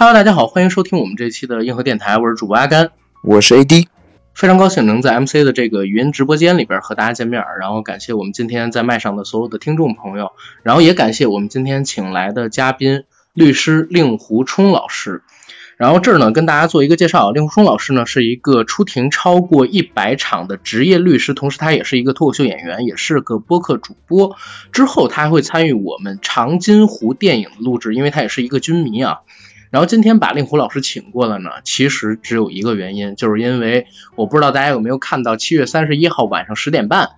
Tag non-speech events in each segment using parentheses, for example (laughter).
Hello，大家好，欢迎收听我们这期的硬核电台，我是主播阿甘，我是 AD，非常高兴能在 MC 的这个语音直播间里边和大家见面，然后感谢我们今天在麦上的所有的听众朋友，然后也感谢我们今天请来的嘉宾律师令狐冲老师。然后这儿呢，跟大家做一个介绍，令狐冲老师呢是一个出庭超过一百场的职业律师，同时他也是一个脱口秀演员，也是个播客主播。之后他还会参与我们长津湖电影的录制，因为他也是一个军迷啊。然后今天把令狐老师请过来呢，其实只有一个原因，就是因为我不知道大家有没有看到七月三十一号晚上十点半，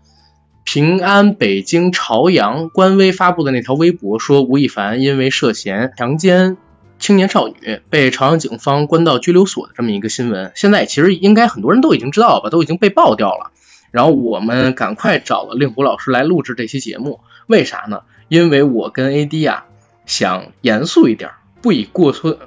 平安北京朝阳官微发布的那条微博，说吴亦凡因为涉嫌强奸。青年少女被朝阳警方关到拘留所的这么一个新闻，现在其实应该很多人都已经知道了吧，都已经被爆掉了。然后我们赶快找了令狐老师来录制这期节目，为啥呢？因为我跟 AD 啊想严肃一点，不以过分，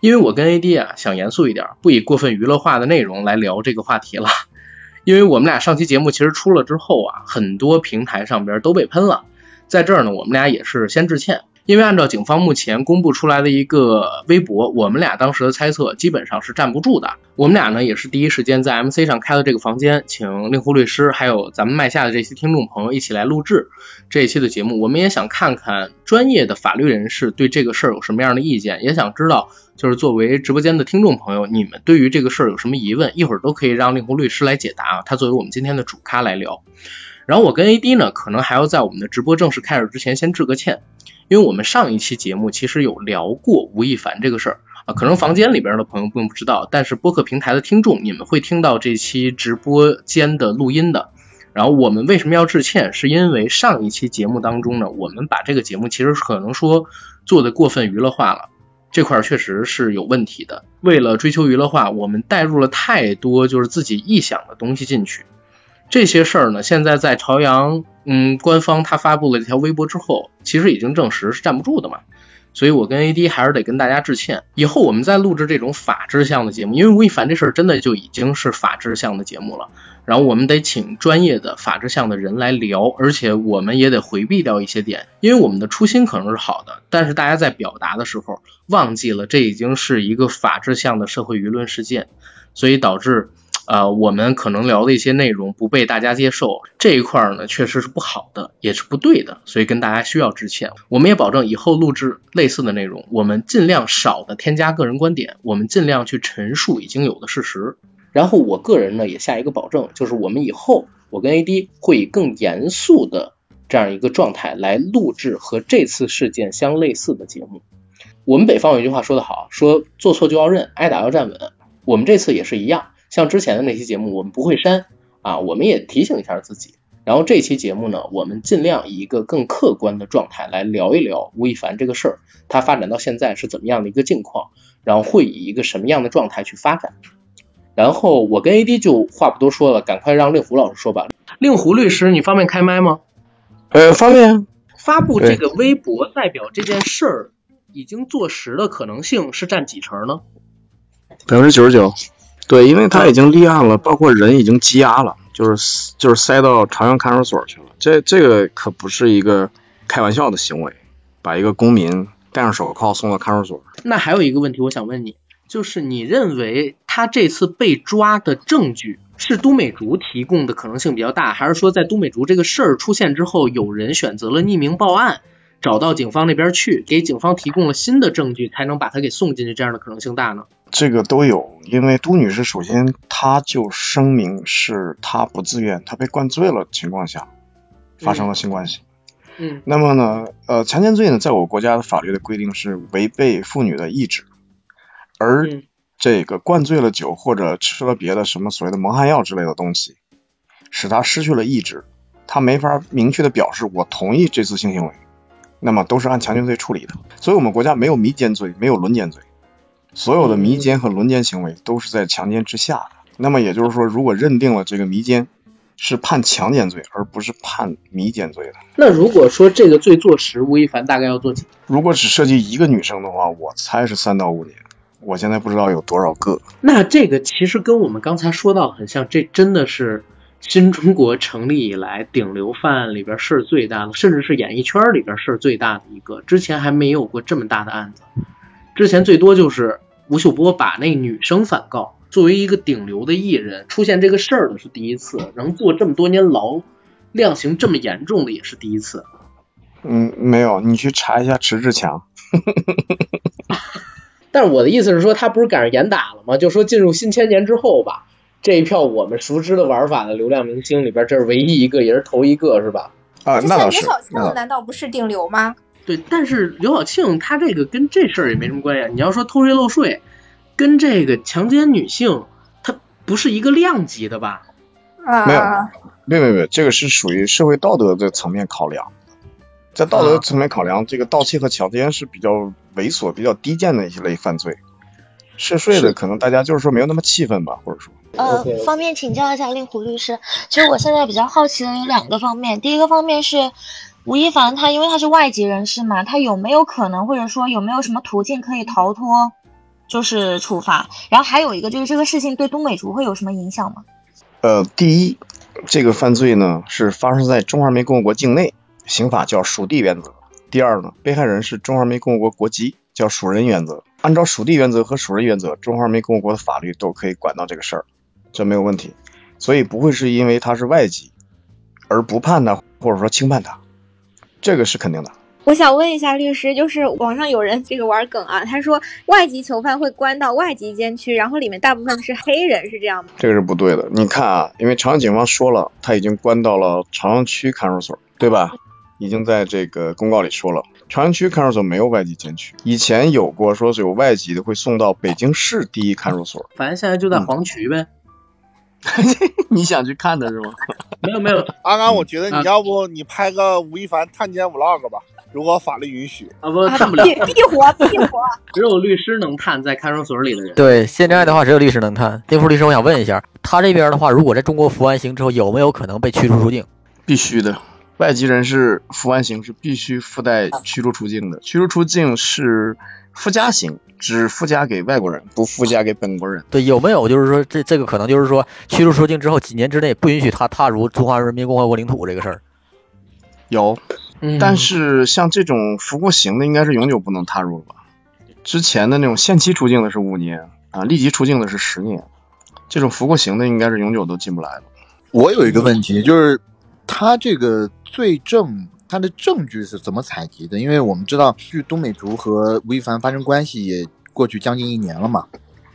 因为我跟 AD 啊想严肃一点，不以过分娱乐化的内容来聊这个话题了。(laughs) 因为我们俩上期节目其实出了之后啊，很多平台上边都被喷了，在这儿呢，我们俩也是先致歉。因为按照警方目前公布出来的一个微博，我们俩当时的猜测基本上是站不住的。我们俩呢也是第一时间在 MC 上开了这个房间，请令狐律师还有咱们麦下的这些听众朋友一起来录制这一期的节目。我们也想看看专业的法律人士对这个事儿有什么样的意见，也想知道就是作为直播间的听众朋友，你们对于这个事儿有什么疑问，一会儿都可以让令狐律师来解答啊。他作为我们今天的主咖来聊。然后我跟 AD 呢，可能还要在我们的直播正式开始之前先致个歉。因为我们上一期节目其实有聊过吴亦凡这个事儿啊，可能房间里边的朋友并不知道，但是播客平台的听众你们会听到这期直播间的录音的。然后我们为什么要致歉？是因为上一期节目当中呢，我们把这个节目其实可能说做的过分娱乐化了，这块确实是有问题的。为了追求娱乐化，我们带入了太多就是自己臆想的东西进去。这些事儿呢，现在在朝阳，嗯，官方他发布了这条微博之后，其实已经证实是站不住的嘛。所以我跟 AD 还是得跟大家致歉。以后我们再录制这种法制向的节目，因为吴亦凡这事儿真的就已经是法制向的节目了，然后我们得请专业的法制向的人来聊，而且我们也得回避掉一些点，因为我们的初心可能是好的，但是大家在表达的时候忘记了这已经是一个法制向的社会舆论事件，所以导致。呃，我们可能聊的一些内容不被大家接受，这一块呢确实是不好的，也是不对的，所以跟大家需要致歉。我们也保证以后录制类似的内容，我们尽量少的添加个人观点，我们尽量去陈述已经有的事实。然后我个人呢也下一个保证，就是我们以后我跟 AD 会以更严肃的这样一个状态来录制和这次事件相类似的节目。我们北方有一句话说得好，说做错就要认，挨打要站稳。我们这次也是一样。像之前的那期节目，我们不会删啊，我们也提醒一下自己。然后这期节目呢，我们尽量以一个更客观的状态来聊一聊吴亦凡这个事儿，他发展到现在是怎么样的一个境况，然后会以一个什么样的状态去发展。然后我跟 AD 就话不多说了，赶快让令狐老师说吧。令狐律师，你方便开麦吗？呃，方便。发布这个微博代表这件事儿已经坐实的可能性是占几成呢？百分之九十九。对，因为他已经立案了，包括人已经羁押了，就是就是塞到朝阳看守所去了。这这个可不是一个开玩笑的行为，把一个公民戴上手铐送到看守所。那还有一个问题，我想问你，就是你认为他这次被抓的证据是都美竹提供的可能性比较大，还是说在都美竹这个事儿出现之后，有人选择了匿名报案？找到警方那边去，给警方提供了新的证据，才能把他给送进去，这样的可能性大呢？这个都有，因为都女士首先她就声明是她不自愿，她被灌醉了情况下发生了性关系。嗯。那么呢，呃，强奸罪呢，在我国家的法律的规定是违背妇女的意志，而这个灌醉了酒或者吃了别的什么所谓的蒙汗药之类的东西，使她失去了意志，她没法明确的表示我同意这次性行为。那么都是按强奸罪处理的，所以我们国家没有迷奸罪，没有轮奸罪，所有的迷奸和轮奸行为都是在强奸之下的。那么也就是说，如果认定了这个迷奸是判强奸罪，而不是判迷奸罪的。那如果说这个罪坐实，吴亦凡大概要坐几？如果只涉及一个女生的话，我猜是三到五年。我现在不知道有多少个。那这个其实跟我们刚才说到很像，这真的是。新中国成立以来，顶流犯案里边事儿最大的，甚至是演艺圈里边事儿最大的一个，之前还没有过这么大的案子。之前最多就是吴秀波把那女生反告。作为一个顶流的艺人，出现这个事儿的是第一次，能坐这么多年牢，量刑这么严重的也是第一次。嗯，没有，你去查一下迟志强。(laughs) 但是我的意思是说，他不是赶上严打了吗？就说进入新千年之后吧，这一票我们熟知的玩法的流量明星里边，这是唯一一个，也是头一个，是吧？啊，那倒是。刘晓庆难道不是顶流吗？对，但是刘晓庆他这个跟这事儿也没什么关系。你要说偷税漏税。跟这个强奸女性，它不是一个量级的吧？啊，没有，没有，没有，这个是属于社会道德的层面考量，在道德层面考量，这个盗窃和强奸是比较猥琐、比较低贱的一类犯罪，涉税的可能大家就是说没有那么气愤吧，或者说。呃，方便请教一下令狐律师，其实我现在比较好奇的有两个方面，第一个方面是吴亦凡他因为他是外籍人士嘛，他有没有可能或者说有没有什么途径可以逃脱？就是处罚，然后还有一个就是这个事情对东北竹会有什么影响吗？呃，第一，这个犯罪呢是发生在中华人民共和国境内，刑法叫属地原则。第二呢，被害人是中华人民共和国国籍，叫属人原则。按照属地原则和属人原则，中华人民共和国的法律都可以管到这个事儿，这没有问题。所以不会是因为他是外籍而不判他，或者说轻判他，这个是肯定的。我想问一下律师，就是网上有人这个玩梗啊，他说外籍囚犯会关到外籍监区，然后里面大部分是黑人，是这样吗？这个是不对的。你看啊，因为朝阳警方说了，他已经关到了朝阳区看守所，对吧？已经在这个公告里说了，朝阳区看守所没有外籍监区。以前有过说是有外籍的会送到北京市第一看守所，反正现在就在黄渠呗。(laughs) 你想去看的是吗？(laughs) 没有没有，阿刚，我觉得你要不你拍个吴亦凡探监 vlog 吧。如果法律允许啊，不探不了，必活必活，(laughs) 只有律师能探在看守所里的人。对，现在的话只有律师能探。丁福律师，我想问一下，他这边的话，如果在中国服完刑之后，有没有可能被驱逐出境？必须的，外籍人士服完刑是必须附带驱逐出境的。驱逐出境是附加刑，只附加给外国人，不附加给本国人。对，有没有就是说这这个可能就是说驱逐出境之后几年之内不允许他踏入中华人民共和国领土这个事儿？有。但是像这种服过刑的，应该是永久不能踏入了吧？之前的那种限期出境的是五年啊，立即出境的是十年，这种服过刑的应该是永久都进不来了。我有一个问题，就是他这个罪证，他的证据是怎么采集的？因为我们知道，据东美竹和吴亦凡发生关系也过去将近一年了嘛，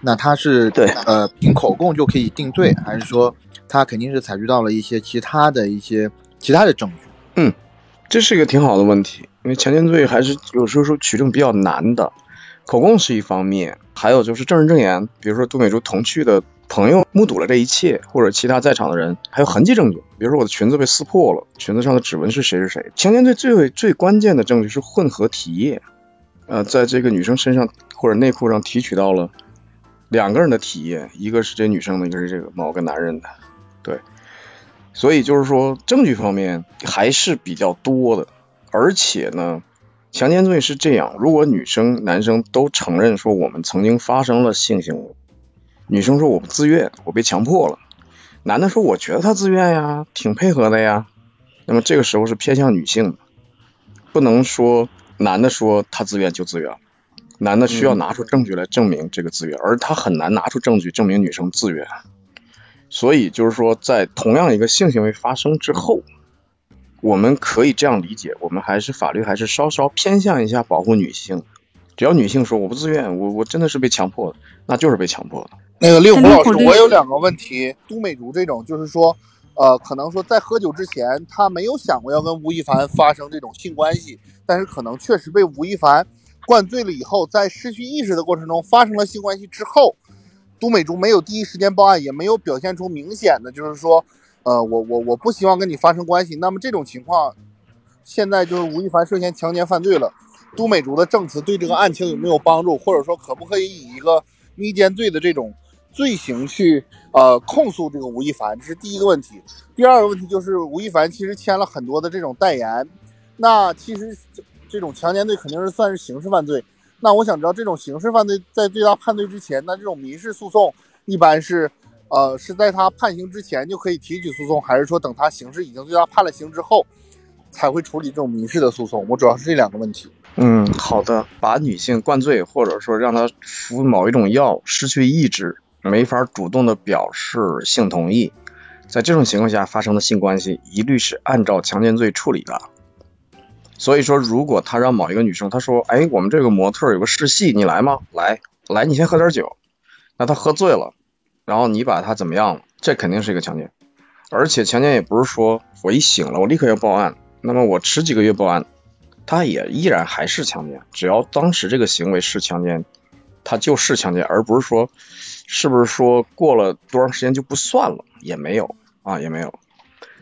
那他是对呃凭口供就可以定罪，还是说他肯定是采集到了一些其他的一些其他的证据？嗯。这是一个挺好的问题，因为强奸罪还是有时候说取证比较难的，口供是一方面，还有就是证人证言，比如说杜美竹同去的朋友目睹了这一切，或者其他在场的人，还有痕迹证据，比如说我的裙子被撕破了，裙子上的指纹是谁是谁。强奸罪最最关键的证据是混合体液，呃，在这个女生身上或者内裤上提取到了两个人的体液，一个是这女生的，一个是这个某个男人的，对。所以就是说，证据方面还是比较多的，而且呢，强奸罪是这样：如果女生、男生都承认说我们曾经发生了性行为，女生说我不自愿，我被强迫了，男的说我觉得他自愿呀，挺配合的呀，那么这个时候是偏向女性的，不能说男的说他自愿就自愿，男的需要拿出证据来证明这个自愿，而他很难拿出证据证明女生自愿。所以就是说，在同样一个性行为发生之后，我们可以这样理解，我们还是法律还是稍稍偏向一下保护女性。只要女性说我不自愿，我我真的是被强迫的，那就是被强迫的。那个令狐老师，我有两个问题。都美竹这种，就是说，呃，可能说在喝酒之前，他没有想过要跟吴亦凡发生这种性关系，但是可能确实被吴亦凡灌醉了以后，在失去意识的过程中发生了性关系之后。都美竹没有第一时间报案，也没有表现出明显的，就是说，呃，我我我不希望跟你发生关系。那么这种情况，现在就是吴亦凡涉嫌强奸犯罪了，都美竹的证词对这个案情有没有帮助，或者说可不可以以一个迷奸罪的这种罪行去呃控诉这个吴亦凡？这是第一个问题。第二个问题就是吴亦凡其实签了很多的这种代言，那其实这种强奸罪肯定是算是刑事犯罪。那我想知道，这种刑事犯罪在最大判罪之前，那这种民事诉讼一般是，呃，是在他判刑之前就可以提起诉讼，还是说等他刑事已经对他判了刑之后，才会处理这种民事的诉讼？我主要是这两个问题。嗯，好的。把女性灌醉，或者说让她服某一种药，失去意志，没法主动的表示性同意，在这种情况下发生的性关系，一律是按照强奸罪处理的。所以说，如果他让某一个女生，他说，哎，我们这个模特有个试戏，你来吗？来，来，你先喝点酒。那他喝醉了，然后你把他怎么样了？这肯定是一个强奸。而且强奸也不是说我一醒了我立刻要报案，那么我迟几个月报案，他也依然还是强奸。只要当时这个行为是强奸，他就是强奸，而不是说是不是说过了多长时间就不算了，也没有啊，也没有。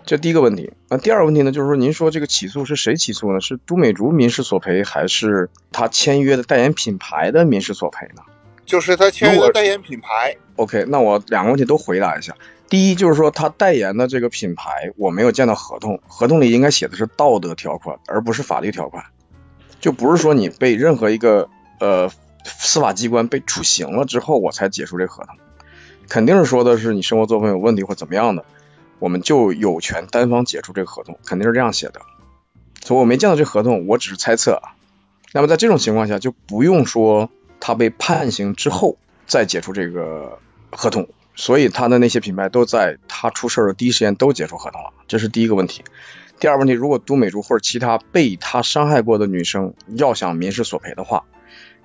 这第一个问题。那第二个问题呢，就是说您说这个起诉是谁起诉呢？是都美竹民事索赔，还是他签约的代言品牌的民事索赔呢？就是他签约的代言品牌。OK，那我两个问题都回答一下。第一就是说，他代言的这个品牌，我没有见到合同，合同里应该写的是道德条款，而不是法律条款，就不是说你被任何一个呃司法机关被处刑了之后，我才解除这合同，肯定是说的是你生活作风有问题或怎么样的，我们就有权单方解除这个合同，肯定是这样写的，所以我没见到这合同，我只是猜测。那么在这种情况下，就不用说他被判刑之后再解除这个合同。所以他的那些品牌都在他出事的第一时间都解除合同了，这是第一个问题。第二问题，如果都美竹或者其他被他伤害过的女生要想民事索赔的话，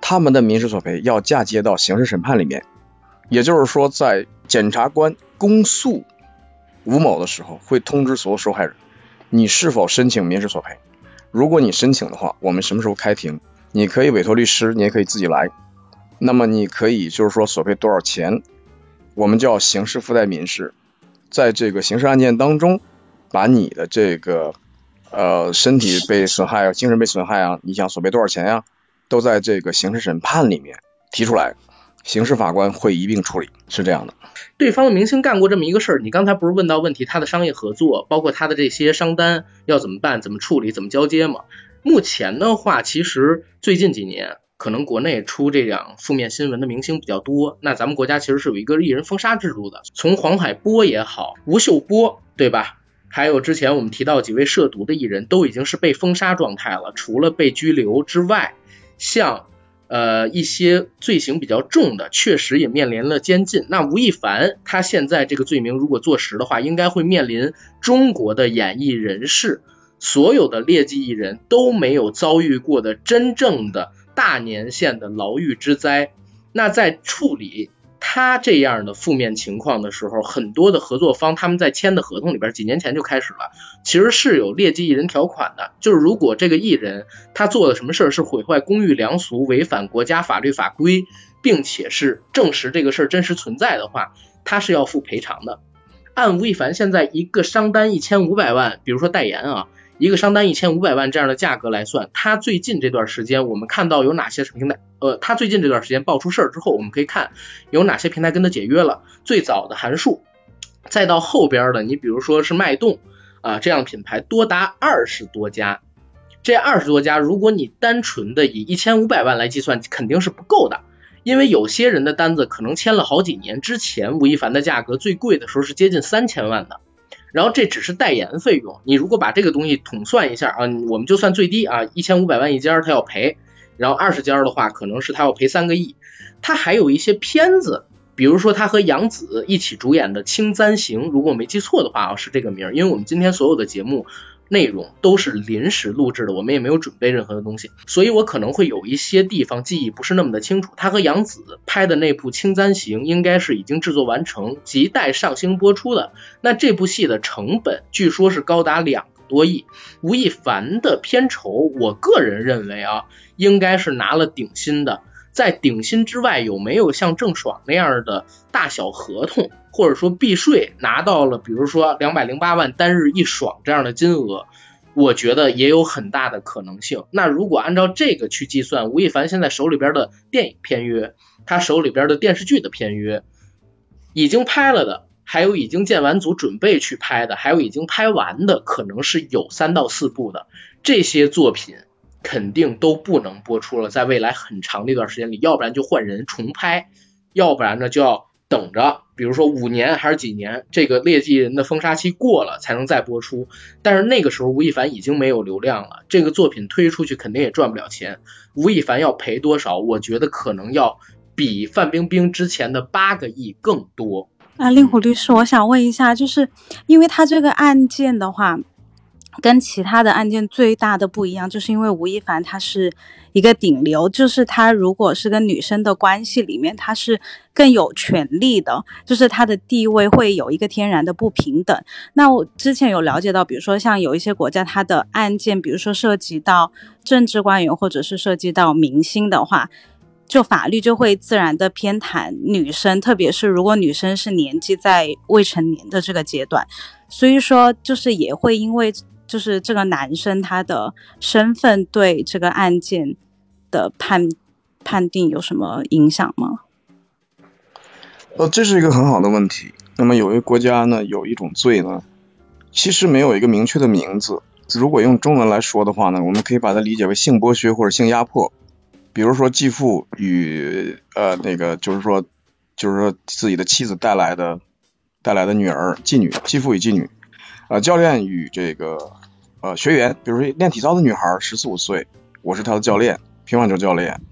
他们的民事索赔要嫁接到刑事审判里面，也就是说，在检察官公诉吴某的时候，会通知所有受害人，你是否申请民事索赔。如果你申请的话，我们什么时候开庭？你可以委托律师，你也可以自己来。那么你可以就是说索赔多少钱？我们叫刑事附带民事，在这个刑事案件当中，把你的这个呃身体被损害啊、精神被损害啊，你想索赔多少钱呀，都在这个刑事审判里面提出来，刑事法官会一并处理，是这样的。对方的明星干过这么一个事儿，你刚才不是问到问题，他的商业合作，包括他的这些商单要怎么办、怎么处理、怎么交接吗？目前的话，其实最近几年。可能国内出这样负面新闻的明星比较多，那咱们国家其实是有一个艺人封杀制度的。从黄海波也好，吴秀波对吧？还有之前我们提到几位涉毒的艺人，都已经是被封杀状态了。除了被拘留之外，像呃一些罪行比较重的，确实也面临了监禁。那吴亦凡他现在这个罪名如果坐实的话，应该会面临中国的演艺人士所有的劣迹艺人都没有遭遇过的真正的。大年限的牢狱之灾，那在处理他这样的负面情况的时候，很多的合作方他们在签的合同里边，几年前就开始了，其实是有劣迹艺人条款的，就是如果这个艺人他做的什么事儿是毁坏公序良俗、违反国家法律法规，并且是证实这个事儿真实存在的话，他是要付赔偿的。按吴亦凡现在一个商单一千五百万，比如说代言啊。一个商单一千五百万这样的价格来算，他最近这段时间我们看到有哪些平台？呃，他最近这段时间爆出事儿之后，我们可以看有哪些平台跟他解约了。最早的韩束，再到后边的你比如说是脉动啊这样品牌多达二十多家。这二十多家，如果你单纯的以一千五百万来计算，肯定是不够的，因为有些人的单子可能签了好几年之前，吴亦凡的价格最贵的时候是接近三千万的。然后这只是代言费用，你如果把这个东西统算一下啊，我们就算最低啊，一千五百万一家他要赔，然后二十家的话可能是他要赔三个亿。他还有一些片子，比如说他和杨紫一起主演的《青簪行》，如果我没记错的话啊，是这个名儿，因为我们今天所有的节目。内容都是临时录制的，我们也没有准备任何的东西，所以我可能会有一些地方记忆不是那么的清楚。他和杨紫拍的那部《青簪行》应该是已经制作完成，即待上星播出的。那这部戏的成本据说是高达两个多亿，吴亦凡的片酬，我个人认为啊，应该是拿了顶薪的。在顶薪之外，有没有像郑爽那样的大小合同，或者说避税拿到了，比如说两百零八万单日一爽这样的金额？我觉得也有很大的可能性。那如果按照这个去计算，吴亦凡现在手里边的电影片约，他手里边的电视剧的片约，已经拍了的，还有已经建完组准备去拍的，还有已经拍完的，可能是有三到四部的这些作品。肯定都不能播出了，在未来很长的一段时间里，要不然就换人重拍，要不然呢就要等着，比如说五年还是几年，这个劣迹人的封杀期过了才能再播出。但是那个时候吴亦凡已经没有流量了，这个作品推出去肯定也赚不了钱。吴亦凡要赔多少？我觉得可能要比范冰冰之前的八个亿更多。啊，令狐律师，我想问一下，就是因为他这个案件的话。跟其他的案件最大的不一样，就是因为吴亦凡他是一个顶流，就是他如果是跟女生的关系里面，他是更有权利的，就是他的地位会有一个天然的不平等。那我之前有了解到，比如说像有一些国家，他的案件，比如说涉及到政治官员或者是涉及到明星的话，就法律就会自然的偏袒女生，特别是如果女生是年纪在未成年的这个阶段，所以说就是也会因为。就是这个男生他的身份对这个案件的判判定有什么影响吗？呃，这是一个很好的问题。那么有一个国家呢，有一种罪呢，其实没有一个明确的名字。如果用中文来说的话呢，我们可以把它理解为性剥削或者性压迫。比如说继父与呃那个就是说就是说自己的妻子带来的带来的女儿妓女，继父与妓女，呃教练与这个。呃，学员，比如说练体操的女孩，十四五岁，我是她的教练，乒乓球教练，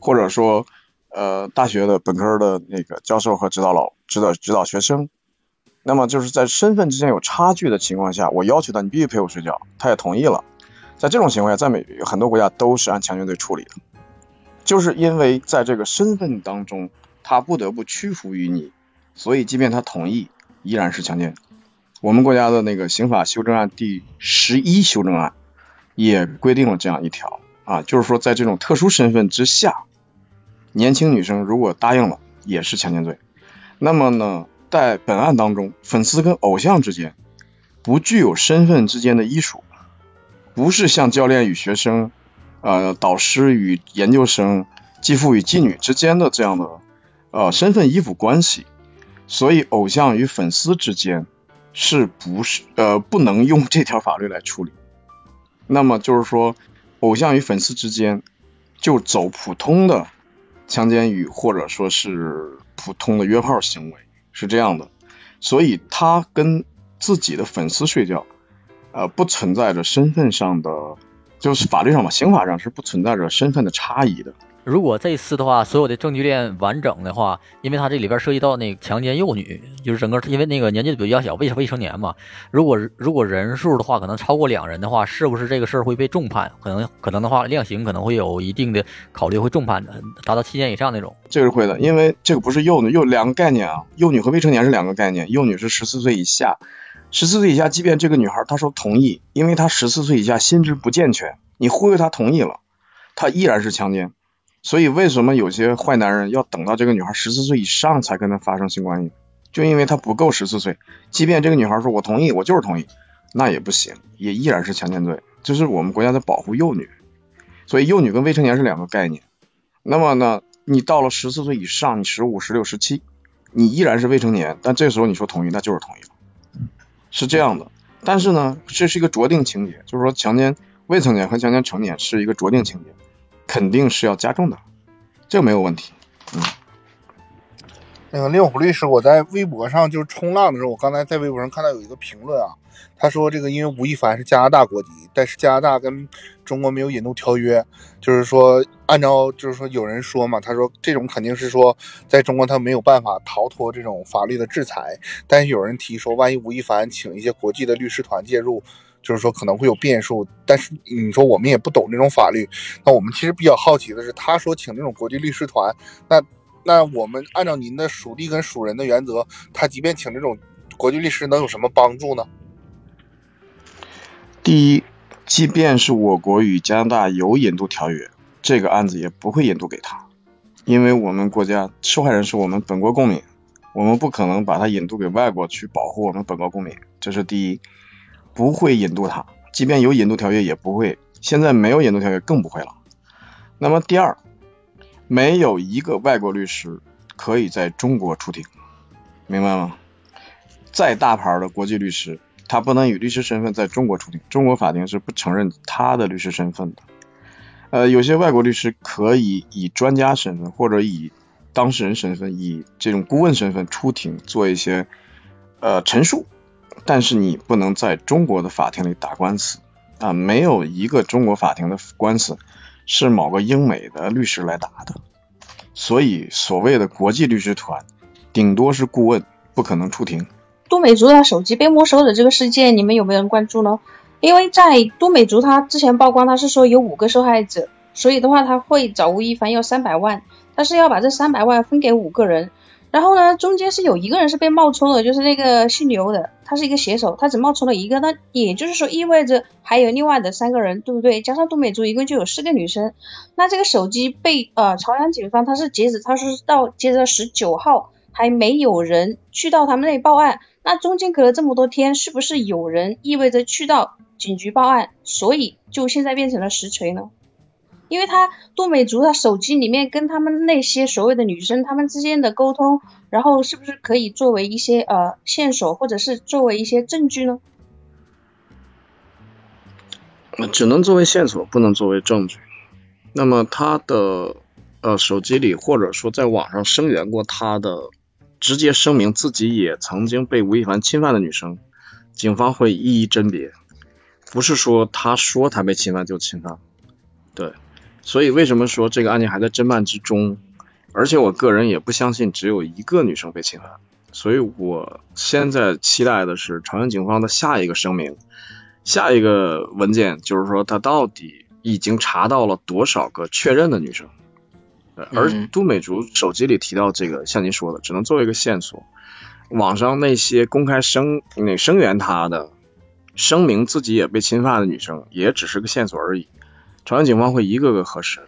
或者说，呃，大学的本科的那个教授和指导老指导指导学生，那么就是在身份之间有差距的情况下，我要求他你必须陪我睡觉，他也同意了，在这种情况下，在美很多国家都是按强奸罪处理的，就是因为在这个身份当中，他不得不屈服于你，所以即便他同意，依然是强奸。我们国家的那个刑法修正案第十一修正案也规定了这样一条啊，就是说在这种特殊身份之下，年轻女生如果答应了，也是强奸罪。那么呢，在本案当中，粉丝跟偶像之间不具有身份之间的依属，不是像教练与学生、呃导师与研究生、继父与继女之间的这样的呃身份依附关系，所以偶像与粉丝之间。是不是呃不能用这条法律来处理？那么就是说，偶像与粉丝之间就走普通的强奸与或者说是普通的约炮行为是这样的，所以他跟自己的粉丝睡觉，呃不存在着身份上的，就是法律上吧，刑法上是不存在着身份的差异的。如果这次的话，所有的证据链完整的话，因为它这里边涉及到那个强奸幼女，就是整个因为那个年纪比较小，未未成年嘛。如果如果人数的话，可能超过两人的话，是不是这个事儿会被重判？可能可能的话，量刑可能会有一定的考虑，会重判的，达到七年以上那种。这个是会的，因为这个不是幼女，幼两个概念啊，幼女和未成年是两个概念。幼女是十四岁以下，十四岁以下，即便这个女孩她说同意，因为她十四岁以下心智不健全，你忽悠她同意了，她依然是强奸。所以，为什么有些坏男人要等到这个女孩十四岁以上才跟她发生性关系？就因为她不够十四岁。即便这个女孩说“我同意，我就是同意”，那也不行，也依然是强奸罪。这是我们国家在保护幼女。所以，幼女跟未成年是两个概念。那么呢，你到了十四岁以上，你十五、十六、十七，你依然是未成年，但这时候你说同意，那就是同意了，是这样的。但是呢，这是一个酌定情节，就是说强奸未成年和强奸成年是一个酌定情节。肯定是要加重的，这个没有问题。嗯，那个令狐律师，我在微博上就是冲浪的时候，我刚才在微博上看到有一个评论啊，他说这个因为吴亦凡是加拿大国籍，但是加拿大跟中国没有引渡条约，就是说按照就是说有人说嘛，他说这种肯定是说在中国他没有办法逃脱这种法律的制裁，但是有人提说，万一吴亦凡请一些国际的律师团介入。就是说可能会有变数，但是你说我们也不懂这种法律，那我们其实比较好奇的是，他说请这种国际律师团，那那我们按照您的属地跟属人的原则，他即便请这种国际律师能有什么帮助呢？第一，即便是我国与加拿大有引渡条约，这个案子也不会引渡给他，因为我们国家受害人是我们本国公民，我们不可能把他引渡给外国去保护我们本国公民，这是第一。不会引渡他，即便有引渡条约也不会。现在没有引渡条约更不会了。那么第二，没有一个外国律师可以在中国出庭，明白吗？再大牌的国际律师，他不能以律师身份在中国出庭，中国法庭是不承认他的律师身份的。呃，有些外国律师可以以专家身份或者以当事人身份，以这种顾问身份出庭做一些呃陈述，但是你不能在中国的法庭里打官司啊，没有一个中国法庭的官司是某个英美的律师来打的，所以所谓的国际律师团顶多是顾问，不可能出庭。杜美竹的手机被没收的这个事件，你们有没有人关注呢？因为在杜美竹她之前曝光，她是说有五个受害者，所以的话她会找吴亦凡要三百万，他是要把这三百万分给五个人。然后呢，中间是有一个人是被冒充的，就是那个姓刘的，他是一个写手，他只冒充了一个，那也就是说意味着还有另外的三个人，对不对？加上杜美竹一共就有四个女生。那这个手机被呃朝阳警方，他是截止，他是到截止到十九号还没有人去到他们那里报案。那中间隔了这么多天，是不是有人意味着去到警局报案，所以就现在变成了实锤呢？因为他杜美竹他手机里面跟他们那些所谓的女生他们之间的沟通，然后是不是可以作为一些呃线索，或者是作为一些证据呢？只能作为线索，不能作为证据。那么他的呃手机里，或者说在网上声援过他的。直接声明自己也曾经被吴亦凡侵犯的女生，警方会一一甄别，不是说他说他被侵犯就侵犯。对，所以为什么说这个案件还在侦办之中？而且我个人也不相信只有一个女生被侵犯，所以我现在期待的是朝阳警方的下一个声明，下一个文件，就是说他到底已经查到了多少个确认的女生。而都美竹手机里提到这个，像您说的，只能作为一个线索。网上那些公开声那声援她的，声明自己也被侵犯的女生，也只是个线索而已。朝阳警方会一个个核实。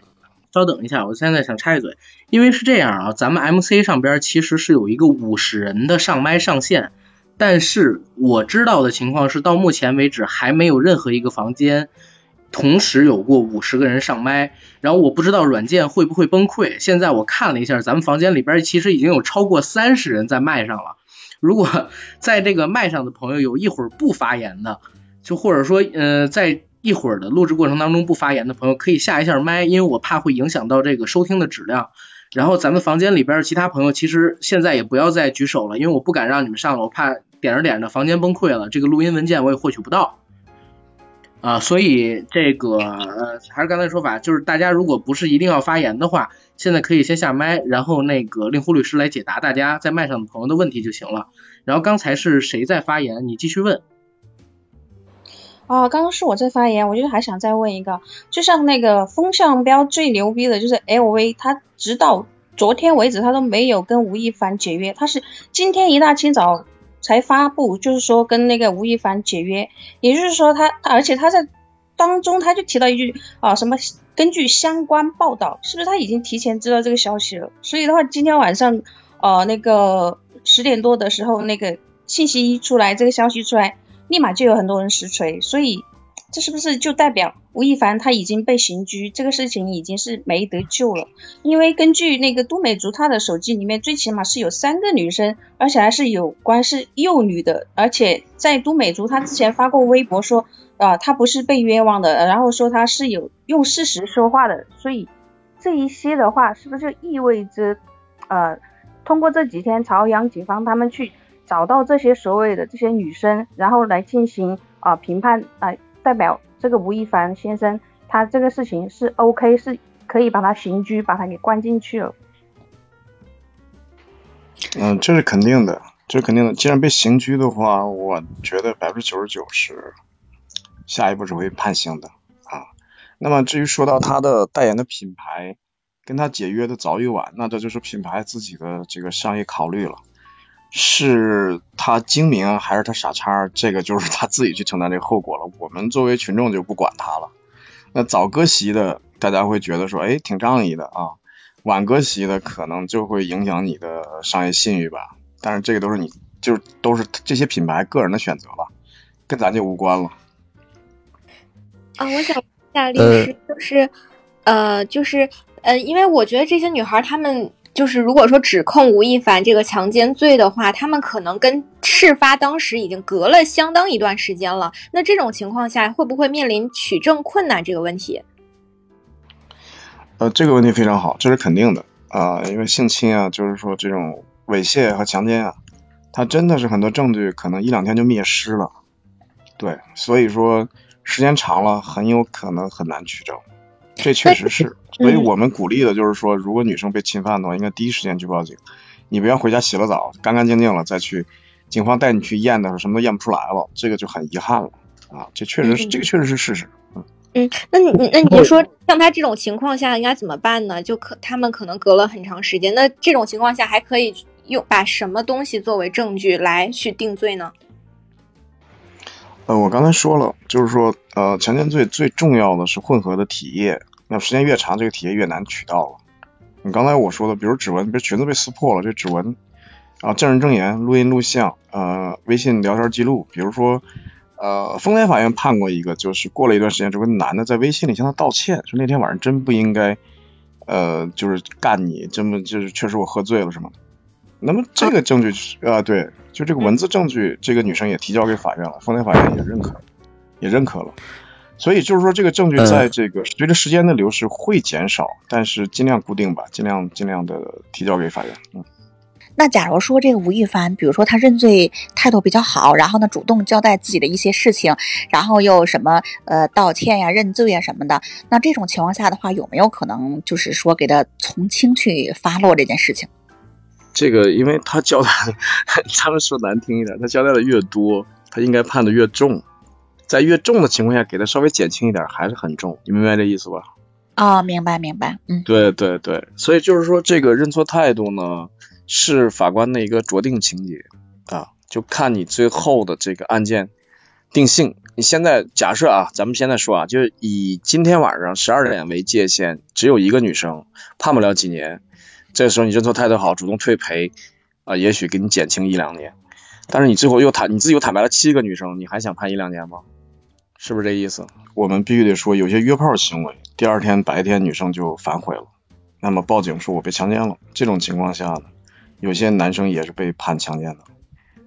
稍等一下，我现在想插一嘴，因为是这样啊，咱们 MC 上边其实是有一个五十人的上麦上线，但是我知道的情况是，到目前为止还没有任何一个房间。同时有过五十个人上麦，然后我不知道软件会不会崩溃。现在我看了一下，咱们房间里边其实已经有超过三十人在麦上了。如果在这个麦上的朋友有一会儿不发言的，就或者说呃在一会儿的录制过程当中不发言的朋友，可以下一下麦，因为我怕会影响到这个收听的质量。然后咱们房间里边其他朋友其实现在也不要再举手了，因为我不敢让你们上了，我怕点着点着房间崩溃了，这个录音文件我也获取不到。啊，所以这个呃，还是刚才说法，就是大家如果不是一定要发言的话，现在可以先下麦，然后那个令狐律师来解答大家在麦上的朋友的问题就行了。然后刚才是谁在发言？你继续问。啊，刚刚是我在发言，我就还想再问一个，就像那个风向标最牛逼的就是 LV，他直到昨天为止他都没有跟吴亦凡解约，他是今天一大清早。才发布，就是说跟那个吴亦凡解约，也就是说他，而且他在当中他就提到一句啊，什么根据相关报道，是不是他已经提前知道这个消息了？所以的话，今天晚上呃那个十点多的时候，那个信息一出来，这个消息出来，立马就有很多人实锤，所以。这是不是就代表吴亦凡他已经被刑拘？这个事情已经是没得救了。因为根据那个都美竹她的手机里面，最起码是有三个女生，而且还是有关是幼女的。而且在都美竹她之前发过微博说，啊，她不是被冤枉的，然后说她是有用事实说话的。所以这一些的话，是不是意味着，呃，通过这几天朝阳警方他们去找到这些所谓的这些女生，然后来进行啊评判啊？代表这个吴亦凡先生，他这个事情是 OK，是可以把他刑拘，把他给关进去了。嗯，这是肯定的，这是肯定的。既然被刑拘的话，我觉得百分之九十九是下一步是会判刑的啊。那么至于说到他的代言的品牌跟他解约的早与晚，那这就是品牌自己的这个商业考虑了。是他精明还是他傻叉？这个就是他自己去承担这个后果了。我们作为群众就不管他了。那早割席的，大家会觉得说，哎，挺仗义的啊。晚割席的，可能就会影响你的商业信誉吧。但是这个都是你，就是都是这些品牌个人的选择了，跟咱就无关了。啊，我想问一下律师，就是呃，就是呃，因为我觉得这些女孩她们。就是如果说指控吴亦凡这个强奸罪的话，他们可能跟事发当时已经隔了相当一段时间了。那这种情况下，会不会面临取证困难这个问题？呃，这个问题非常好，这是肯定的啊，因为性侵啊，就是说这种猥亵和强奸啊，它真的是很多证据可能一两天就灭失了。对，所以说时间长了，很有可能很难取证。这确实是，所以我们鼓励的就是说，如果女生被侵犯的话，应该第一时间去报警。你不要回家洗了澡，干干净净了再去，警方带你去验的时候，什么都验不出来了，这个就很遗憾了啊！这确实是，这个确实是事实。嗯嗯，那你那你说像他这种情况下应该怎么办呢？就可他们可能隔了很长时间，那这种情况下还可以用把什么东西作为证据来去定罪呢？呃，我刚才说了，就是说，呃，强奸罪最重要的是混合的体液，那时间越长，这个体液越难取到了。你刚才我说的，比如指纹，比如裙子被撕破了，这指纹啊，证人证言、录音录像、呃，微信聊天记录，比如说，呃，丰台法院判过一个，就是过了一段时间，这个男的在微信里向他道歉，说那天晚上真不应该，呃，就是干你，这么就是确实我喝醉了什么的。那么这个证据啊，对，就这个文字证据，这个女生也提交给法院了，丰台法院也认可，也认可了。所以就是说，这个证据在这个随着时间的流逝会减少，但是尽量固定吧，尽量尽量的提交给法院。嗯。那假如说这个吴亦凡，比如说他认罪态度比较好，然后呢主动交代自己的一些事情，然后又什么呃道歉呀、认罪呀什么的，那这种情况下的话，有没有可能就是说给他从轻去发落这件事情？这个，因为他交代，(laughs) 他们说难听一点，他交代的越多，他应该判的越重。在越重的情况下，给他稍微减轻一点，还是很重，你明白这意思吧？啊，明白明白，嗯，对对对，所以就是说，这个认错态度呢，是法官的一个酌定情节啊，就看你最后的这个案件定性。你现在假设啊，咱们现在说啊，就是以今天晚上十二点为界限，只有一个女生，判不了几年，这时候你认错态度好，主动退赔啊，也许给你减轻一两年。但是你最后又坦你自己又坦白了七个女生，你还想判一两年吗？是不是这意思？我们必须得说，有些约炮行为，第二天白天女生就反悔了，那么报警说我被强奸了，这种情况下呢，有些男生也是被判强奸的，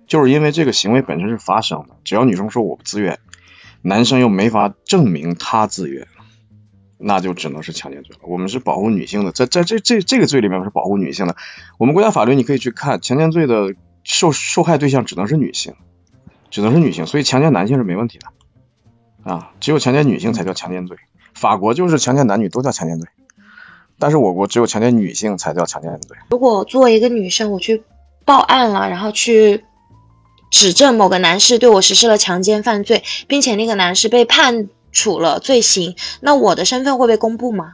就是因为这个行为本身是发生的，只要女生说我不自愿，男生又没法证明他自愿，那就只能是强奸罪了。我们是保护女性的，在在这这这个罪里面是保护女性的。我们国家法律你可以去看，强奸罪的受受害对象只能是女性，只能是女性，所以强奸男性是没问题的。啊，只有强奸女性才叫强奸罪。法国就是强奸男女都叫强奸罪，但是我国只有强奸女性才叫强奸罪。如果作为一个女生，我去报案了，然后去指证某个男士对我实施了强奸犯罪，并且那个男士被判处了罪行，那我的身份会被公布吗？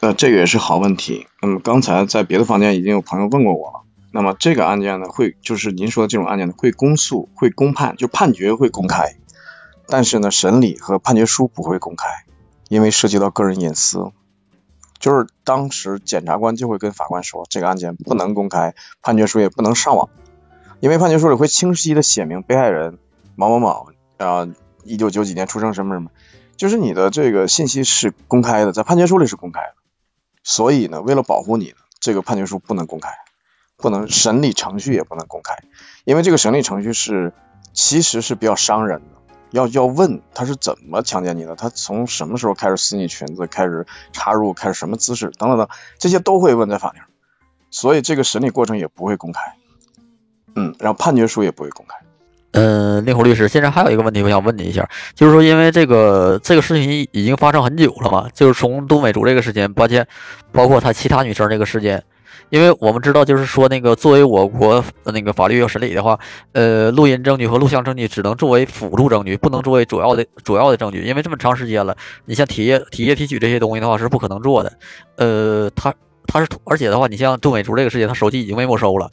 呃，这个也是好问题。那么刚才在别的房间已经有朋友问过我了。那么这个案件呢，会就是您说的这种案件呢，会公诉、会公判，就判决会公开，但是呢，审理和判决书不会公开，因为涉及到个人隐私。就是当时检察官就会跟法官说，这个案件不能公开，判决书也不能上网，因为判决书里会清晰的写明被害人某某某啊，一九九几年出生什么什么，就是你的这个信息是公开的，在判决书里是公开的，所以呢，为了保护你，这个判决书不能公开。不能审理程序也不能公开，因为这个审理程序是其实是比较伤人的，要要问他是怎么强奸你的，他从什么时候开始撕你裙子，开始插入，开始什么姿势等等等，这些都会问在法庭，所以这个审理过程也不会公开，嗯，然后判决书也不会公开。嗯，令狐律师，现在还有一个问题我想问你一下，就是说因为这个这个事情已经发生很久了嘛，就是从杜美竹这个事件，包括包括他其他女生这个事件。因为我们知道，就是说，那个作为我国那个法律要审理的话，呃，录音证据和录像证据只能作为辅助证据，不能作为主要的主要的证据。因为这么长时间了，你像体液、体液提取这些东西的话是不可能做的。呃，他他是而且的话，你像杜美竹这个事件，他手机已经被没收了。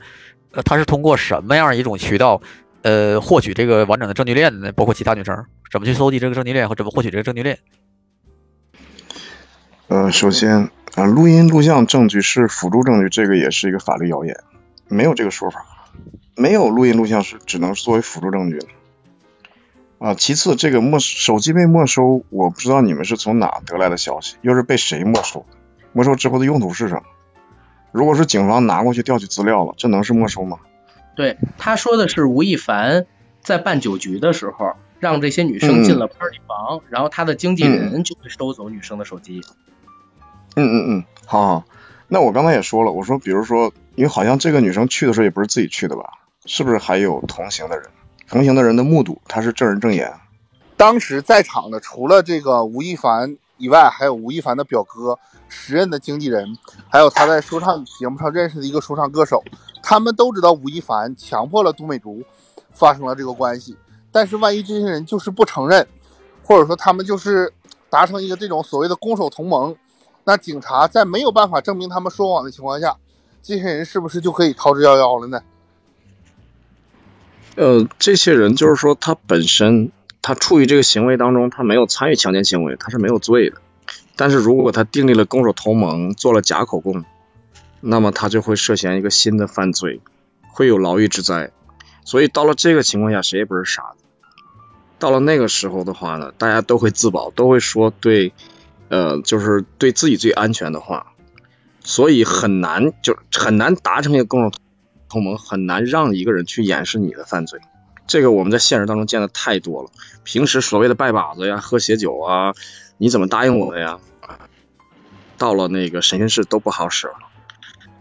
呃，他是通过什么样一种渠道，呃，获取这个完整的证据链呢？包括其他女生怎么去搜集这个证据链和怎么获取这个证据链？呃，首先。啊，录音录像证据是辅助证据，这个也是一个法律谣言，没有这个说法，没有录音录像是只能作为辅助证据。啊，其次这个没手机被没收，我不知道你们是从哪得来的消息，又是被谁没收？没收之后的用途是什么？如果是警方拿过去调取资料了，这能是没收吗？对，他说的是吴亦凡在办酒局的时候，让这些女生进了 party 房，然后他的经纪人就会收走女生的手机。嗯嗯嗯，好好。那我刚才也说了，我说比如说，因为好像这个女生去的时候也不是自己去的吧？是不是还有同行的人？同行的人的目睹，他是证人证言。当时在场的除了这个吴亦凡以外，还有吴亦凡的表哥、时任的经纪人，还有他在说唱节目上认识的一个说唱歌手，他们都知道吴亦凡强迫了都美竹发生了这个关系。但是万一这些人就是不承认，或者说他们就是达成一个这种所谓的攻守同盟，那警察在没有办法证明他们说谎的情况下，这些人是不是就可以逃之夭夭了呢？呃，这些人就是说他本身。他处于这个行为当中，他没有参与强奸行为，他是没有罪的。但是如果他订立了攻守同盟，做了假口供，那么他就会涉嫌一个新的犯罪，会有牢狱之灾。所以到了这个情况下，谁也不是傻子。到了那个时候的话呢，大家都会自保，都会说对，呃，就是对自己最安全的话。所以很难，就很难达成一个共同同盟，很难让一个人去掩饰你的犯罪。这个我们在现实当中见的太多了。平时所谓的拜把子呀、喝血酒啊，你怎么答应我的呀？到了那个审讯室都不好使了。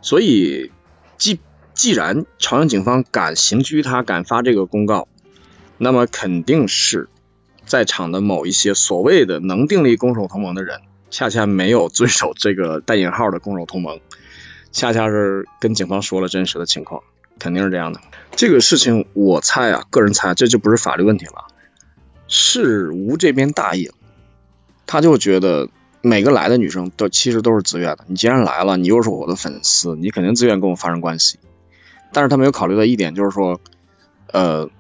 所以，既既然朝阳警方敢刑拘他、敢发这个公告，那么肯定是在场的某一些所谓的能订立攻守同盟的人，恰恰没有遵守这个带引号的攻守同盟，(laughs) 恰恰是跟警方说了真实的情况。肯定是这样的，这个事情我猜啊，个人猜，这就不是法律问题了，是吴这边大意了，他就觉得每个来的女生都其实都是自愿的，你既然来了，你又是我的粉丝，你肯定自愿跟我发生关系，但是他没有考虑到一点，就是说，呃，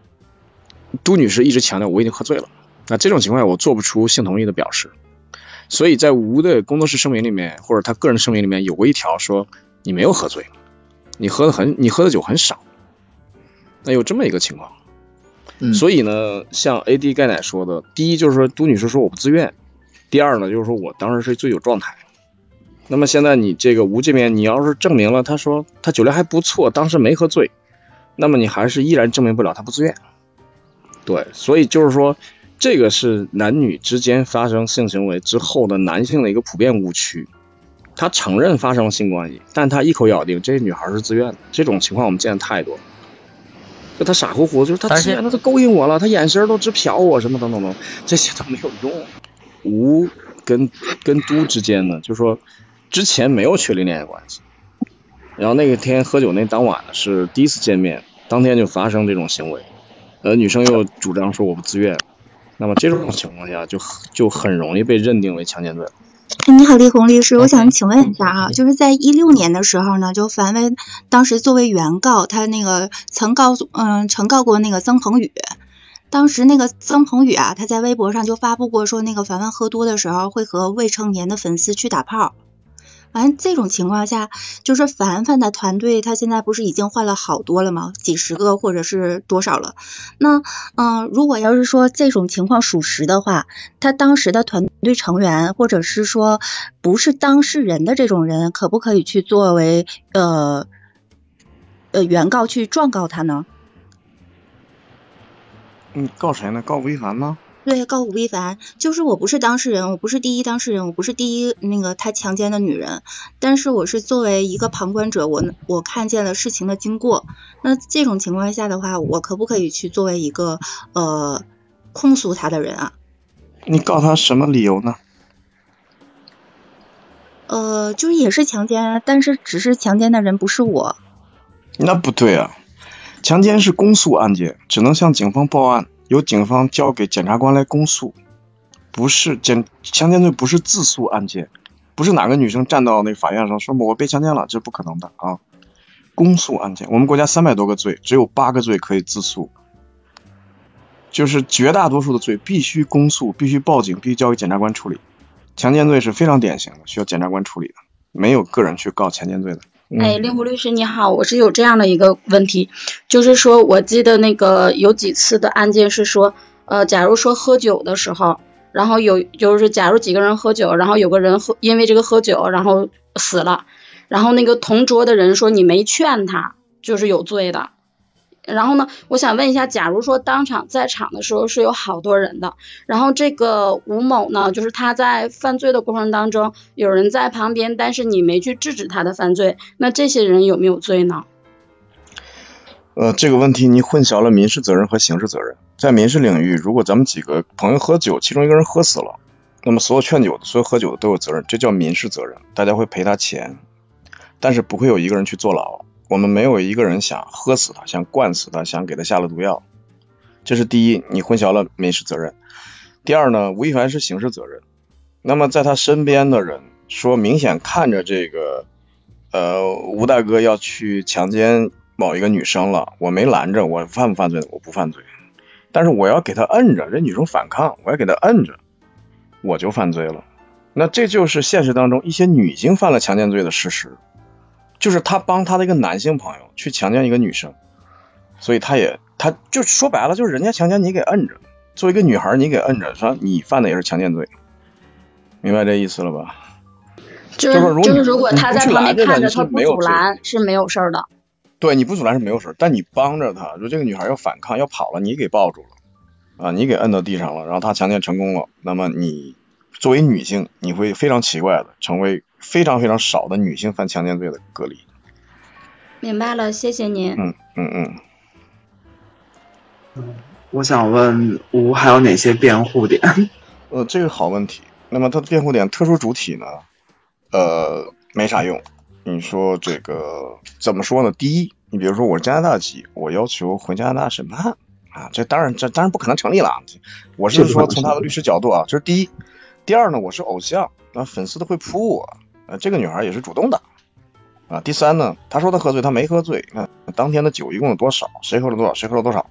都女士一直强调我已经喝醉了，那这种情况下我做不出性同意的表示，所以在吴的工作室声明里面或者他个人声明里面有过一条说你没有喝醉。你喝的很，你喝的酒很少，那有这么一个情况，所以呢，像 A D 钙奶说的，第一就是说，都女士说我不自愿，第二呢，就是说我当时是醉酒状态。那么现在你这个吴这边，你要是证明了他说他酒量还不错，当时没喝醉，那么你还是依然证明不了他不自愿。对，所以就是说，这个是男女之间发生性行为之后的男性的一个普遍误区。他承认发生了性关系，但他一口咬定这女孩是自愿的。这种情况我们见的太多，就他傻乎乎，就是他自愿，他都勾引我了，他眼神都直瞟我，什么等等等，这些都没有用。吴跟跟都之间呢，就是说之前没有确立恋爱关系，然后那个天喝酒那当晚呢是第一次见面，当天就发生这种行为，呃，女生又主张说我不自愿，那么这种情况下就就很容易被认定为强奸罪。你好，李红律师，我想请问一下啊，就是在一六年的时候呢，就樊文当时作为原告，他那个曾告诉嗯，曾告过那个曾鹏宇，当时那个曾鹏宇啊，他在微博上就发布过说，那个凡凡喝多的时候会和未成年的粉丝去打炮。完这种情况下，就是凡凡的团队，他现在不是已经换了好多了吗？几十个或者是多少了？那嗯，如果要是说这种情况属实的话，他当时的团队成员，或者是说不是当事人的这种人，可不可以去作为呃呃原告去状告他呢？嗯，告谁呢？告吴亦凡吗？对，告吴亦凡，就是我不是当事人，我不是第一当事人，我不是第一那个他强奸的女人，但是我是作为一个旁观者，我我看见了事情的经过。那这种情况下的话，我可不可以去作为一个呃控诉他的人啊？你告他什么理由呢？呃，就是也是强奸，但是只是强奸的人不是我。那不对啊，强奸是公诉案件，只能向警方报案。由警方交给检察官来公诉，不是检强奸罪不是自诉案件，不是哪个女生站到那法院上说我被强奸了，这不可能的啊！公诉案件，我们国家三百多个罪，只有八个罪可以自诉，就是绝大多数的罪必须公诉，必须报警，必须交给检察官处理。强奸罪是非常典型的，需要检察官处理的，没有个人去告强奸罪的。哎，令狐律师你好，我是有这样的一个问题，就是说我记得那个有几次的案件是说，呃，假如说喝酒的时候，然后有就是假如几个人喝酒，然后有个人喝因为这个喝酒然后死了，然后那个同桌的人说你没劝他，就是有罪的，然后呢，我想问一下，假如说当场在场的时候是有好多人的，然后这个吴某呢，就是他在犯罪的过程当中，有人在旁边，但是你没去制止他的犯罪，那这些人有没有罪呢？呃，这个问题你混淆了民事责任和刑事责任。在民事领域，如果咱们几个朋友喝酒，其中一个人喝死了，那么所有劝酒的、所有喝酒的都有责任，这叫民事责任，大家会赔他钱，但是不会有一个人去坐牢。我们没有一个人想喝死他，想灌死他，想给他下了毒药。这是第一，你混淆了民事责任。第二呢，吴亦凡是刑事责任。那么在他身边的人说，明显看着这个呃吴大哥要去强奸某一个女生了，我没拦着，我犯不犯罪？我不犯罪。但是我要给他摁着，这女生反抗，我要给他摁着，我就犯罪了。那这就是现实当中一些女性犯了强奸罪的事实。就是他帮他的一个男性朋友去强奸一个女生，所以他也他就说白了就是人家强奸你给摁着，作为一个女孩你给摁着，说你犯的也是强奸罪，明白这意思了吧？就是就是如果他在旁边看着他不阻拦是没有事儿的。对，你不阻拦是没有事儿，但你帮着他，说这个女孩要反抗要跑了，你给抱住了啊，你给摁到地上了，然后他强奸成功了，那么你作为女性你会非常奇怪的成为。非常非常少的女性犯强奸罪的个例。明白了，谢谢您。嗯嗯嗯。嗯，我想问吴还有哪些辩护点？(laughs) 呃，这个好问题。那么他的辩护点，特殊主体呢？呃，没啥用。你说这个怎么说呢？第一，你比如说我是加拿大籍，我要求回加拿大审判啊，这当然这当然不可能成立了。我是说从他的律师角度啊，这是第一。第二呢，我是偶像，那粉丝都会扑我。呃，这个女孩也是主动的啊。第三呢，她说她喝醉，她没喝醉。那当天的酒一共有多少？谁喝了多少？谁喝了多少？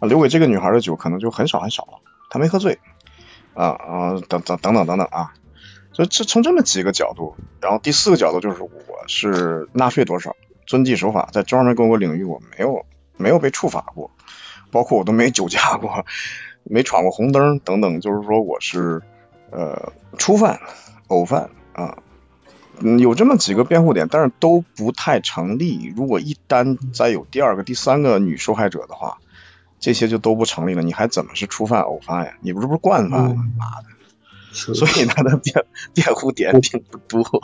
留给这个女孩的酒可能就很少很少了。她没喝醉啊啊，等等等等等等啊。所以这从这么几个角度，然后第四个角度就是我是纳税多少，遵纪守法，在专门购物领域我没有没有被处罚过，包括我都没酒驾过，没闯过红灯等等，就是说我是呃初犯、偶犯啊。嗯，有这么几个辩护点，但是都不太成立。如果一旦再有第二个、第三个女受害者的话，这些就都不成立了。你还怎么是初犯、偶犯呀？你不是不是惯犯吗？妈的！所以他的辩辩护点并不多。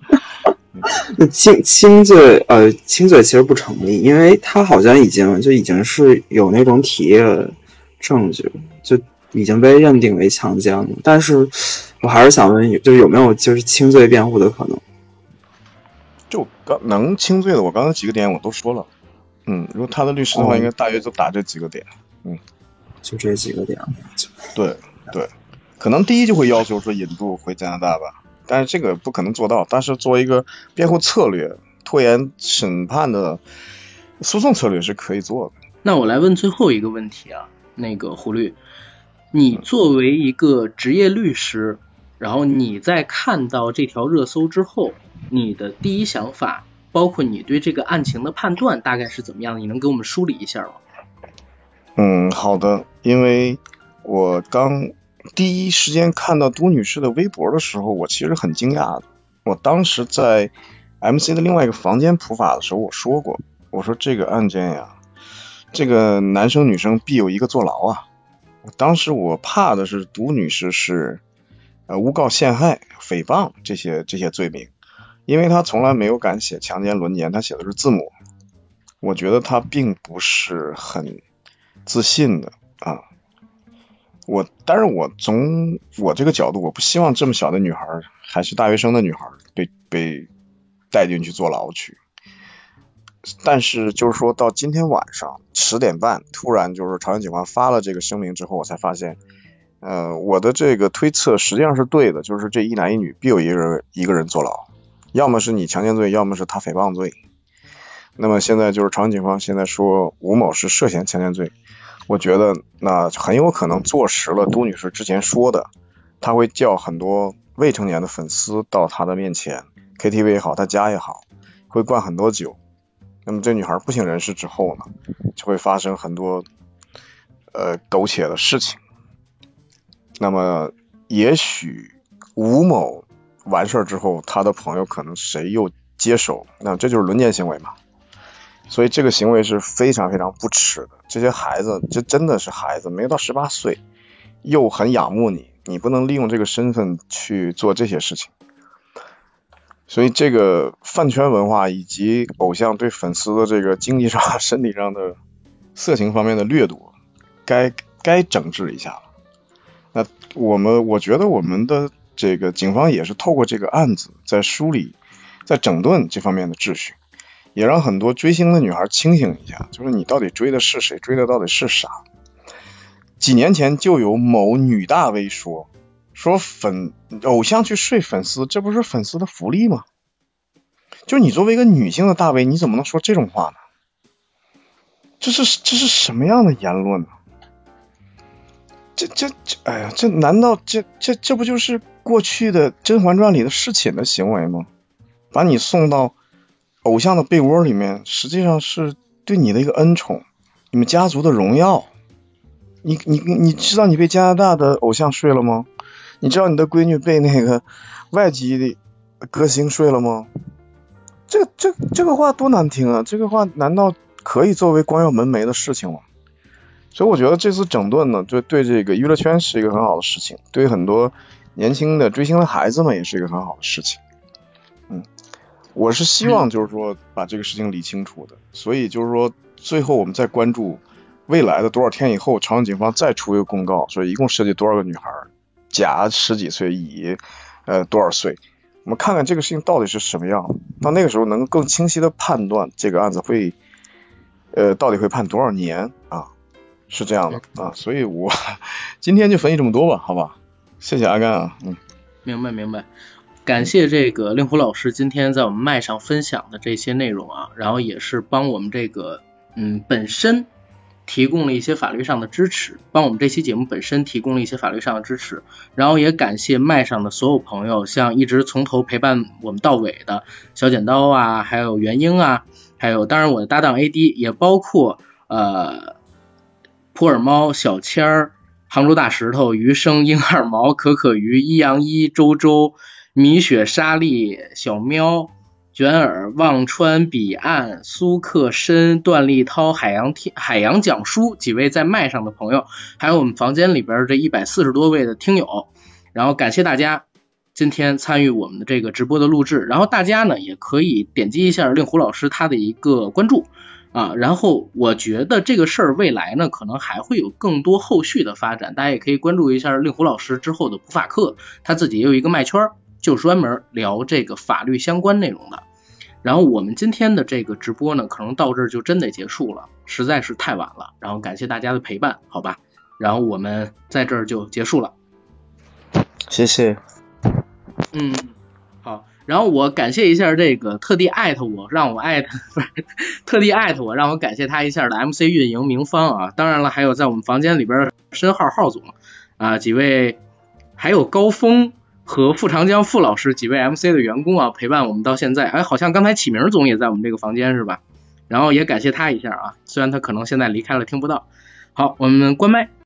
(laughs) 那轻轻罪呃轻罪其实不成立，因为他好像已经就已经是有那种体液证据，就已经被认定为强奸了，但是。我还是想问，就是有没有就是轻罪辩护的可能？就刚能轻罪的，我刚才几个点我都说了。嗯，如果他的律师的话，应该大约就打这几个点。嗯，就这几个点。对对，可能第一就会要求说引渡回加拿大吧，但是这个不可能做到。但是作为一个辩护策略，拖延审判的诉讼策略是可以做的。那我来问最后一个问题啊，那个胡律，你作为一个职业律师。然后你在看到这条热搜之后，你的第一想法，包括你对这个案情的判断，大概是怎么样？你能给我们梳理一下吗？嗯，好的。因为我刚第一时间看到都女士的微博的时候，我其实很惊讶的。我当时在 MC 的另外一个房间普法的时候，我说过，我说这个案件呀，这个男生女生必有一个坐牢啊。我当时我怕的是都女士是。诬告、陷害、诽谤这些这些罪名，因为他从来没有敢写强奸、轮奸，他写的是字母。我觉得他并不是很自信的啊。我，但是我从我这个角度，我不希望这么小的女孩，还是大学生的女孩，被被带进去坐牢去。但是就是说到今天晚上十点半，突然就是朝阳警方发了这个声明之后，我才发现。呃，我的这个推测实际上是对的，就是这一男一女必有一个人一个人坐牢，要么是你强奸罪，要么是他诽谤罪。那么现在就是朝鲜警方现在说吴某是涉嫌强奸罪，我觉得那很有可能坐实了都女士之前说的，他会叫很多未成年的粉丝到他的面前，KTV 也好，他家也好，会灌很多酒。那么这女孩不省人事之后呢，就会发生很多呃苟且的事情。那么，也许吴某完事儿之后，他的朋友可能谁又接手，那这就是轮奸行为嘛？所以这个行为是非常非常不耻的。这些孩子，这真的是孩子，没到十八岁，又很仰慕你，你不能利用这个身份去做这些事情。所以这个饭圈文化以及偶像对粉丝的这个经济上、(laughs) 身体上的色情方面的掠夺，该该整治一下。那我们我觉得我们的这个警方也是透过这个案子在梳理、在整顿这方面的秩序，也让很多追星的女孩清醒一下，就是你到底追的是谁，追的到底是啥。几年前就有某女大 V 说。说粉偶像去睡粉丝，这不是粉丝的福利吗？就你作为一个女性的大 V，你怎么能说这种话呢？这是这是什么样的言论呢？这这这，哎呀，这难道这这这不就是过去的《甄嬛传》里的侍寝的行为吗？把你送到偶像的被窝里面，实际上是对你的一个恩宠，你们家族的荣耀。你你你知道你被加拿大的偶像睡了吗？你知道你的闺女被那个外籍的歌星睡了吗？这这这个话多难听啊！这个话难道可以作为光耀门楣的事情吗？所以我觉得这次整顿呢，就对这个娱乐圈是一个很好的事情，对很多年轻的追星的孩子们也是一个很好的事情。嗯，我是希望就是说把这个事情理清楚的，所以就是说最后我们再关注未来的多少天以后，朝阳警方再出一个公告，说一共涉及多少个女孩。甲十几岁，乙呃多少岁？我们看看这个事情到底是什么样。到那个时候能更清晰的判断这个案子会呃到底会判多少年啊？是这样的啊。所以我 (laughs) 今天就分析这么多吧，好吧？谢谢阿甘啊，嗯。明白明白，感谢这个令狐老师今天在我们麦上分享的这些内容啊，然后也是帮我们这个嗯本身。提供了一些法律上的支持，帮我们这期节目本身提供了一些法律上的支持，然后也感谢麦上的所有朋友，像一直从头陪伴我们到尾的小剪刀啊，还有元英啊，还有当然我的搭档 AD，也包括呃普洱猫、小千儿、杭州大石头、余生、婴儿毛、可可鱼、一阳一、周周、米雪、莎莉、小喵。卷耳、忘川、彼岸、苏克申、段立涛、海洋天、海洋讲书几位在麦上的朋友，还有我们房间里边这一百四十多位的听友，然后感谢大家今天参与我们的这个直播的录制，然后大家呢也可以点击一下令狐老师他的一个关注啊，然后我觉得这个事儿未来呢可能还会有更多后续的发展，大家也可以关注一下令狐老师之后的普法课，他自己也有一个麦圈。就专门聊这个法律相关内容的，然后我们今天的这个直播呢，可能到这儿就真得结束了，实在是太晚了。然后感谢大家的陪伴，好吧，然后我们在这儿就结束了。谢谢。嗯，好，然后我感谢一下这个特地艾特我，让我艾特 (laughs) 不是特地艾特我，让我感谢他一下的 MC 运营明芳啊，当然了，还有在我们房间里边申号浩总啊几位，还有高峰。和傅长江傅老师几位 MC 的员工啊，陪伴我们到现在。哎，好像刚才启明总也在我们这个房间是吧？然后也感谢他一下啊，虽然他可能现在离开了听不到。好，我们关麦。